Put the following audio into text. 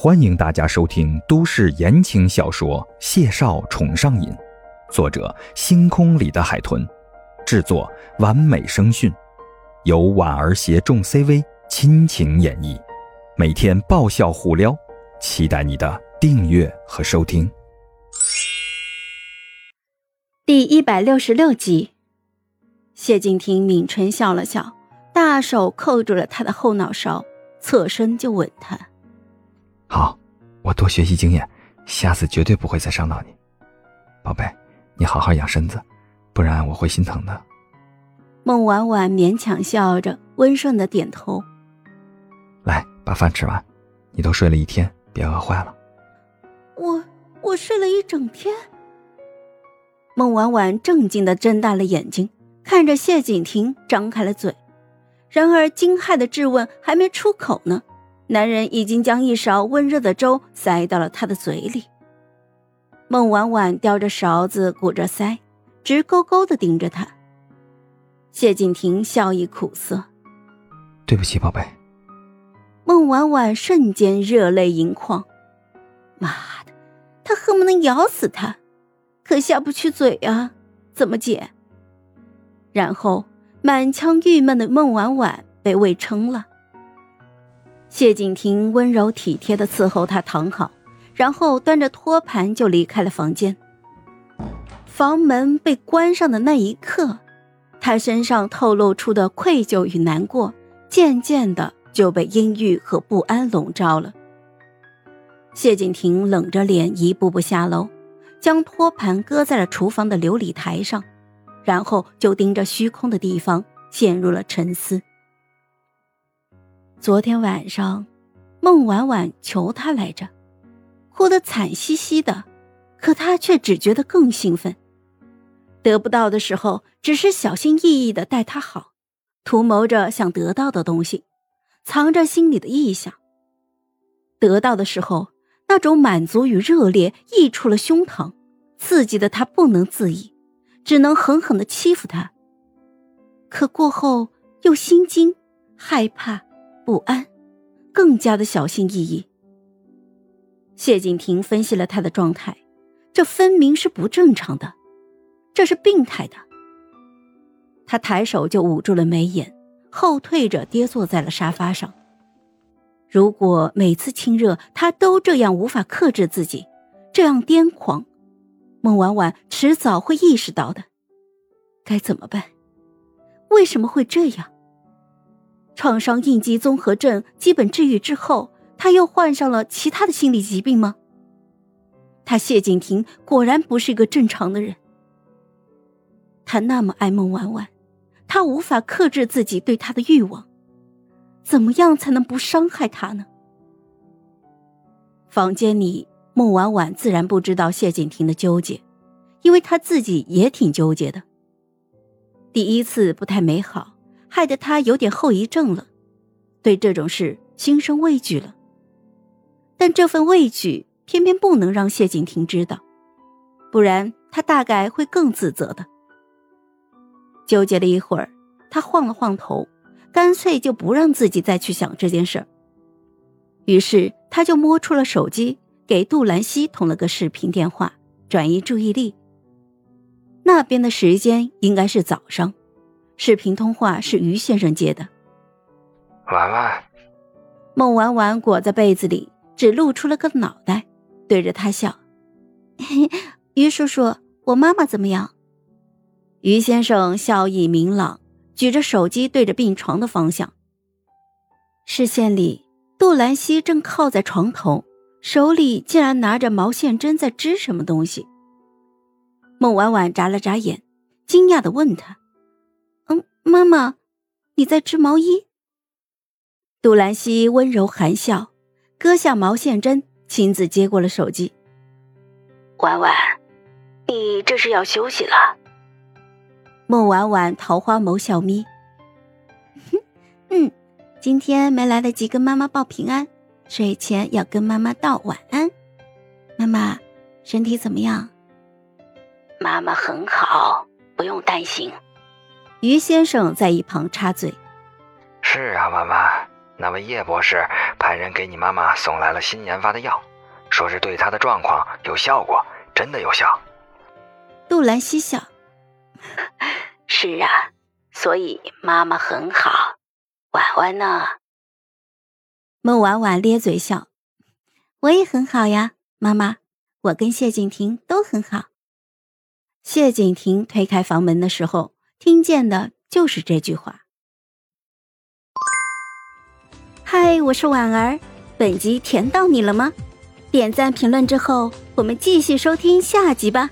欢迎大家收听都市言情小说《谢少宠上瘾》，作者：星空里的海豚，制作：完美声讯，由婉儿携众 CV 亲情演绎，每天爆笑互撩，期待你的订阅和收听。第一百六十六集，谢敬亭抿唇笑了笑，大手扣住了他的后脑勺，侧身就吻他。好，我多学习经验，下次绝对不会再伤到你，宝贝，你好好养身子，不然我会心疼的。孟婉婉勉强笑着，温顺的点头。来，把饭吃完，你都睡了一天，别饿坏了。我我睡了一整天。孟婉婉正经的睁大了眼睛，看着谢景亭，张开了嘴，然而惊骇的质问还没出口呢。男人已经将一勺温热的粥塞到了他的嘴里。孟婉婉叼着勺子，鼓着腮，直勾勾的盯着他。谢景亭笑意苦涩：“对不起，宝贝。”孟婉婉瞬间热泪盈眶。妈的，他恨不能咬死他，可下不去嘴啊，怎么解？然后满腔郁闷的孟婉婉被喂撑了。谢景亭温柔体贴的伺候他躺好，然后端着托盘就离开了房间。房门被关上的那一刻，他身上透露出的愧疚与难过，渐渐的就被阴郁和不安笼罩了。谢景亭冷着脸一步步下楼，将托盘搁在了厨房的琉璃台上，然后就盯着虚空的地方，陷入了沉思。昨天晚上，孟婉婉求他来着，哭得惨兮兮的，可他却只觉得更兴奋。得不到的时候，只是小心翼翼的待他好，图谋着想得到的东西，藏着心里的意向。得到的时候，那种满足与热烈溢出了胸膛，刺激的他不能自已，只能狠狠的欺负他。可过后又心惊，害怕。不安，更加的小心翼翼。谢景亭分析了他的状态，这分明是不正常的，这是病态的。他抬手就捂住了眉眼，后退着跌坐在了沙发上。如果每次亲热他都这样无法克制自己，这样癫狂，孟婉婉迟早会意识到的。该怎么办？为什么会这样？创伤应激综合症基本治愈之后，他又患上了其他的心理疾病吗？他谢景亭果然不是一个正常的人。他那么爱孟婉婉，他无法克制自己对她的欲望，怎么样才能不伤害她呢？房间里，孟婉婉自然不知道谢景亭的纠结，因为他自己也挺纠结的。第一次不太美好。害得他有点后遗症了，对这种事心生畏惧了。但这份畏惧偏偏不能让谢景亭知道，不然他大概会更自责的。纠结了一会儿，他晃了晃头，干脆就不让自己再去想这件事儿。于是他就摸出了手机，给杜兰西通了个视频电话，转移注意力。那边的时间应该是早上。视频通话是于先生接的。婉婉，孟婉婉裹在被子里，只露出了个脑袋，对着他笑。于叔叔，我妈妈怎么样？于先生笑意明朗，举着手机对着病床的方向。视线里，杜兰西正靠在床头，手里竟然拿着毛线针在织什么东西。孟婉婉眨了眨眼，惊讶的问他。妈妈，你在织毛衣。杜兰西温柔含笑，割下毛线针，亲自接过了手机。婉婉，你这是要休息了？孟婉婉桃花眸笑眯。嗯，今天没来得及跟妈妈报平安，睡前要跟妈妈道晚安。妈妈，身体怎么样？妈妈很好，不用担心。于先生在一旁插嘴：“是啊，婉婉，那位叶博士派派人给你妈妈送来了新研发的药，说是对她的状况有效果，真的有效。杜兰西笑：“是啊，所以妈妈很好。婉婉呢？”孟婉婉咧嘴笑：“我也很好呀，妈妈，我跟谢景亭都很好。”谢景亭推开房门的时候，听见的就是这句话。嗨，我是婉儿，本集甜到你了吗？点赞评论之后，我们继续收听下集吧。